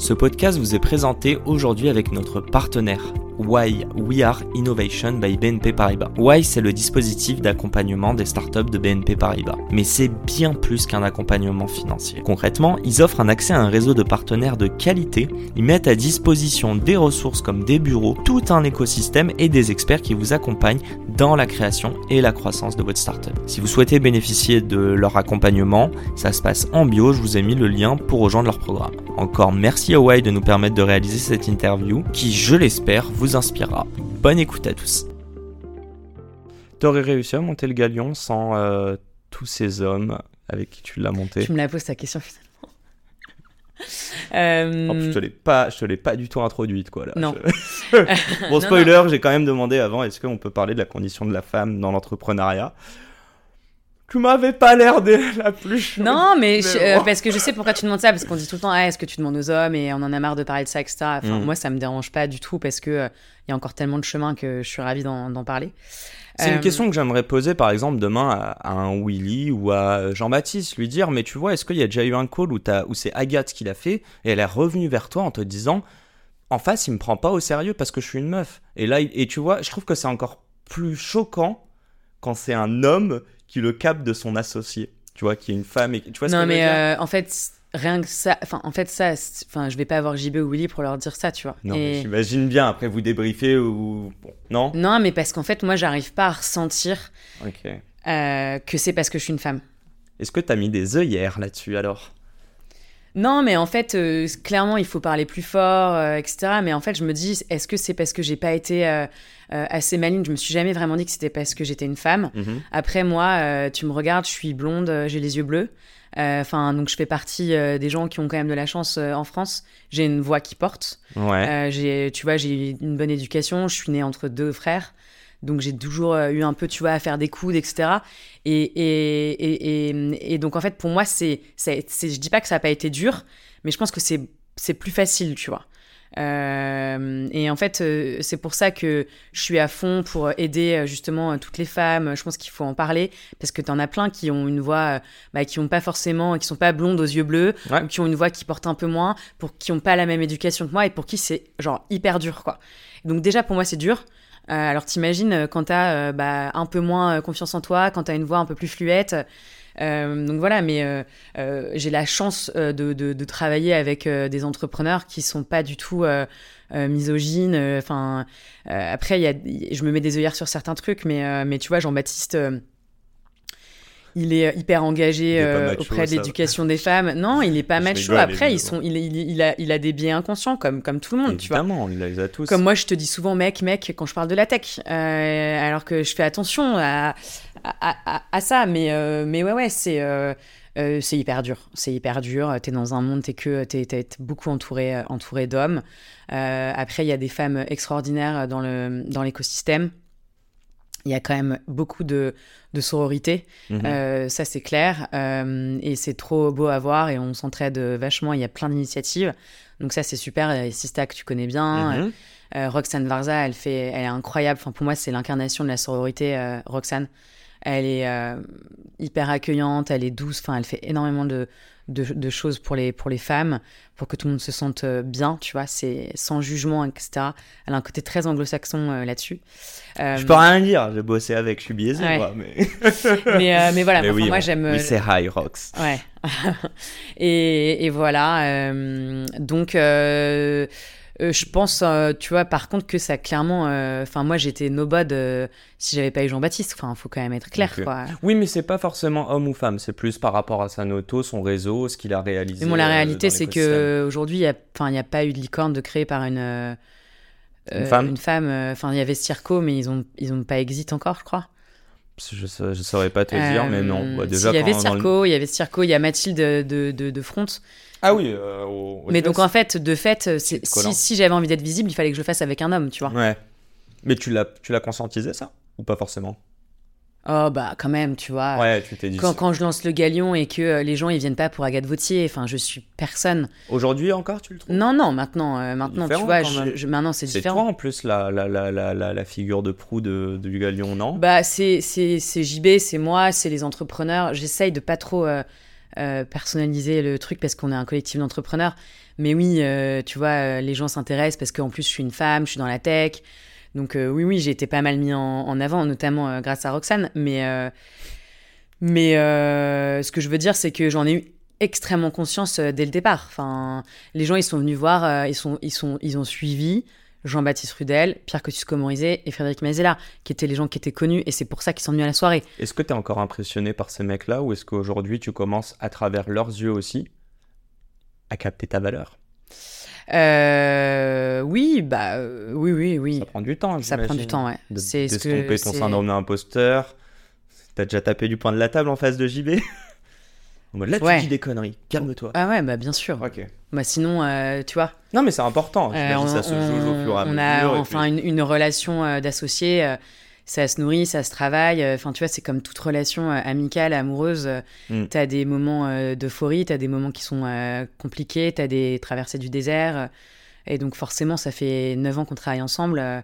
Ce podcast vous est présenté aujourd'hui avec notre partenaire Why We Are Innovation by BNP Paribas. Why c'est le dispositif d'accompagnement des startups de BNP Paribas, mais c'est bien plus qu'un accompagnement financier. Concrètement, ils offrent un accès à un réseau de partenaires de qualité, ils mettent à disposition des ressources comme des bureaux, tout un écosystème et des experts qui vous accompagnent dans la création et la croissance de votre startup. Si vous souhaitez bénéficier de leur accompagnement, ça se passe en bio, je vous ai mis le lien pour rejoindre leur programme. Encore merci à Why de nous permettre de réaliser cette interview qui, je l'espère, vous inspirera. Bonne écoute à tous. T'aurais réussi à monter le galion sans euh, tous ces hommes avec qui tu l'as monté? Tu me la poses ta question finalement. Euh... je te l'ai pas, je te l'ai pas du tout introduite quoi là. Non. bon spoiler, j'ai quand même demandé avant, est-ce qu'on peut parler de la condition de la femme dans l'entrepreneuriat? Tu m'avais pas l'air de la plus Non, mais, euh, parce que je sais pourquoi tu demandes ça, parce qu'on dit tout le temps, ah, est-ce que tu demandes aux hommes et on en a marre de parler de ça, etc. Enfin, Mm. Moi, ça me dérange pas du tout parce que euh, il y a encore tellement de chemin que je suis ravie d'en parler. C'est Euh, une question que j'aimerais poser par exemple demain à, à un Willy ou à Jean-Baptiste, lui dire mais tu vois, est-ce qu'il y a déjà eu un call où, t'as- où c'est Agathe qui l'a fait et elle est revenue vers toi en te disant en face il me prend pas au sérieux parce que je suis une meuf. Et là, et tu vois, je trouve que c'est encore plus choquant quand c'est un homme qui le capte de son associé. Tu vois, qui est une femme et tu vois ce non, que veux mais euh, en fait, rien que ça, enfin, en fait, ça, enfin, je vais pas avoir JB ou Willy pour leur dire ça, tu vois. Non, Et- mais j'imagine bien après vous débriefer ou bon, non Non, mais parce qu'en fait, moi, j'arrive pas à ressentir euh, que c'est parce que je suis une femme. Est-ce que t'as mis des œillères là-dessus alors? Non, mais en fait, euh, clairement, il faut parler plus fort, euh, etc. Mais en fait, je me dis, est-ce que c'est parce que j'ai pas été euh, assez maligne? Je me suis jamais vraiment dit que c'était parce que j'étais une femme. Mhm. Après, moi, tu me regardes, je suis blonde, j'ai les yeux bleus. Enfin, donc je fais partie des gens qui ont quand même de la chance en France. J'ai une voix qui porte. Ouais. J'ai, tu vois, j'ai une bonne éducation. Je suis née entre deux frères. Donc j'ai toujours euh, eu un peu, tu vois, à faire des coudes, etc. Et, et, et, donc en fait, pour moi, c'est, c'est, je dis pas que ça n'a pas été dur, mais je pense que c'est, c'est plus facile, tu vois. Euh, et en fait, euh, c'est pour ça que je suis à fond pour aider justement toutes les femmes. Je pense qu'il faut en parler parce que t'en as plein qui ont une voix, bah, qui ont pas forcément, qui sont pas blondes aux yeux bleus, Ouais. ou qui ont une voix qui porte un peu moins, pour qui ont pas la même éducation que moi et pour qui c'est genre hyper dur, quoi. Donc déjà pour moi c'est dur. Euh, alors t'imagines euh, quand t'as euh, bah, un peu moins confiance en toi, quand t'as une voix un peu plus fluette. Donc voilà, mais j'ai la chance de, travailler avec des entrepreneurs qui sont pas du tout misogynes. Enfin, après, je me mets des œillères sur certains trucs, mais, tu vois, Jean-Baptiste, il est hyper engagé Il est euh, macho, auprès de l'éducation des femmes. Non, il est pas Je macho. rigole, Après, ils évidemment. sont, il, il, il a, il a des biais inconscients comme, comme tout le monde, tu vois. Évidemment, on les a tous. Comme moi, je te dis souvent mec, mec, quand je parle de la tech, Euh, alors que je fais attention à, à, à- à ça. Mais, euh, mais ouais, ouais, c'est euh, euh, c'est hyper dur. C'est hyper dur. T'es dans un monde, t'es que t'es t'es beaucoup entouré, euh, entouré d'hommes. Euh, après, il y a des femmes extraordinaires dans le dans l'écosystème. Il y a quand même beaucoup de, de sororité. Mhm. Euh, ça, c'est clair. Euh, et c'est trop beau à voir et on s'entraide vachement. Il y a plein d'initiatives. Donc ça, c'est super. Et Sista, que tu connais bien. Mhm. Euh, Roxane Varza, elle, fait, elle est incroyable. Enfin, pour moi, c'est l'incarnation de la sororité, Roxane. Elle est euh, hyper accueillante, elle est douce. Enfin, elle fait énormément de, de, de choses pour les, pour les femmes, pour que tout le monde se sente euh, bien, tu vois. C'est sans jugement, etc. Elle a un côté très anglo-saxon euh, là-dessus. Euh, Je peux rien dire, j'ai bossé avec, je suis biaisé, Ouais. moi, mais... mais, mais voilà, Mais enfin, oui, moi, on- j'aime. Oui, c'est high rocks. Ouais. et, et voilà. donc, euh, je pense, euh, tu vois, par contre, que ça clairement. euh, Enfin, moi, j'étais nobody si j'avais pas eu Jean-Baptiste. Enfin, faut quand même être clair, quoi. Oui, mais c'est pas forcément homme ou femme, c'est plus par rapport à sa noto, son réseau, ce qu'il a réalisé. Mais bon, la réalité, c'est que aujourd'hui, il y a, enfin, il y a pas eu de licorne de créée par une. Une femme Une femme. Enfin, il y avait Circo, mais ils ont, ils ont pas exit encore, je crois. Je, je saurais pas te dire, mais non. Euh, Bah, déjà, il y avait quand- dans le- Circo, il y avait Circo, il y a Mathilde de, de, de Front Ah oui. euh, au- Mais US. donc en fait, de fait, euh, si j'avais envie d'être visible, il fallait que je le fasse avec un homme, tu vois. Ouais. Mais tu l'as, tu l'as conscientisé ça? Ou pas forcément? Oh bah quand même, tu vois. Ouais, tu t'es dit. Quand, quand je lance le galion et que euh, les gens ils viennent pas pour Agathe Vautier, enfin je suis personne. Aujourd'hui encore, tu le trouves? Non non, maintenant euh, maintenant tu vois, je, je- maintenant c'est C'est différent. toi en plus la, la, la, la, la, figure de proue de, du Galion, non? Bah c'est c'est c'est JB, c'est moi, c'est les entrepreneurs. J'essaye de pas trop euh, personnaliser le truc parce qu'on est un collectif d'entrepreneurs. Mais oui, tu vois, les gens s'intéressent parce qu'en plus je suis une femme, je suis dans la tech. Donc euh, oui, oui, j'ai été pas mal mis en, en avant, notamment euh, grâce à Roxane. Mais, euh, mais ce que je veux dire, c'est que j'en ai eu extrêmement conscience dès le départ. Enfin, les gens, ils sont venus voir, ils, sont, ils, sont, ils ont suivi Jean-Baptiste Rudel, Pierre Cotus-Comorizet et Frédéric Mazella, qui étaient les gens qui étaient connus, et c'est pour ça qu'ils sont venus à la soirée. Est-ce que tu es encore impressionné par ces mecs-là ou est-ce qu'aujourd'hui tu commences à travers leurs yeux aussi à capter ta valeur? Euh, oui, bah euh, oui, oui, oui. Ça prend du temps, Ça prend du temps, ouais. De C'est ce que d'estomper ton syndrome d'imposteur. T'as déjà tapé du poing de la table en face de JB Là, Ouais. tu dis des conneries, calme-toi. Ah ouais, bah bien sûr. Ok. Bah sinon, euh, tu vois, Non, mais c'est important. euh, on, ça se joue au fur et à on a enfin puis- une, une relation euh, d'associés. euh, ça se nourrit, ça se travaille. Enfin, tu vois, c'est comme toute relation amicale, amoureuse. Mm. T'as des moments d'euphorie, t'as des moments qui sont compliqués, t'as des traversées du désert. Et donc, forcément, ça fait 9 ans qu'on travaille ensemble. euh,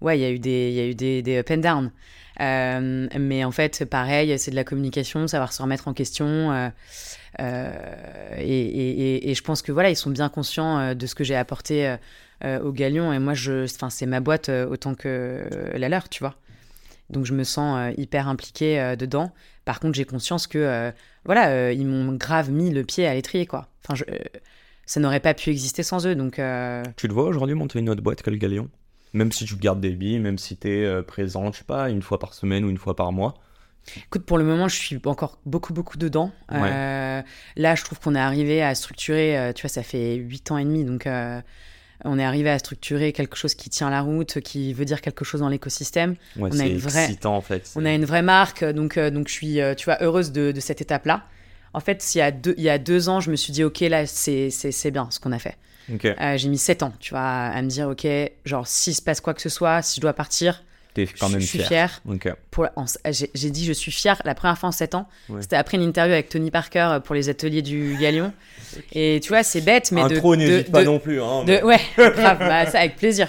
ouais, il y a eu des, y a eu des, des up and down. Euh, mais en fait, pareil, c'est de la communication, savoir se remettre en question. euh, et, et- je pense que voilà, ils sont bien conscients de ce que j'ai apporté au Galion. Et moi, c'est ma boîte autant que la leur, tu vois. Donc je me sens hyper impliquée dedans. Par contre, j'ai conscience que voilà, ils m'ont grave mis le pied à l'étrier, quoi. Enfin, je- ça n'aurait pas pu exister sans eux. Donc euh, Tu te vois aujourd'hui monter une autre boîte que le Galion? Même si tu gardes des billes, même si t'es euh, présent, je sais pas, une fois par semaine ou une fois par mois? Écoute, pour le moment, je suis encore beaucoup, beaucoup dedans. Euh, là, je trouve qu'on est arrivé à structurer, tu vois, ça fait 8 ans et demi, donc euh, on est arrivé à structurer quelque chose qui tient la route, qui veut dire quelque chose dans l'écosystème. Ouais, On a une vraie- excitant en fait. On a une vraie marque, donc, euh, donc je suis, tu vois, heureuse de, de cette étape-là. En fait, s'il y a deux, il y a deux ans, je me suis dit, OK, là, c'est c'est- c'est bien ce qu'on a fait. Euh, J'ai mis 7 ans, tu vois, à me dire, OK, genre, s'il se passe quoi que ce soit, si je dois partir, quand je, même je suis fier. j'ai dit je suis fière la première fois en 7 ans. Ouais. C'était après une interview avec Tony Parker euh, pour les ateliers du Galion. Et tu vois, c'est bête, mais. Intro, de- n'hésite de- pas non plus. Hein, de- mais- ouais, grave, bah, ça avec plaisir.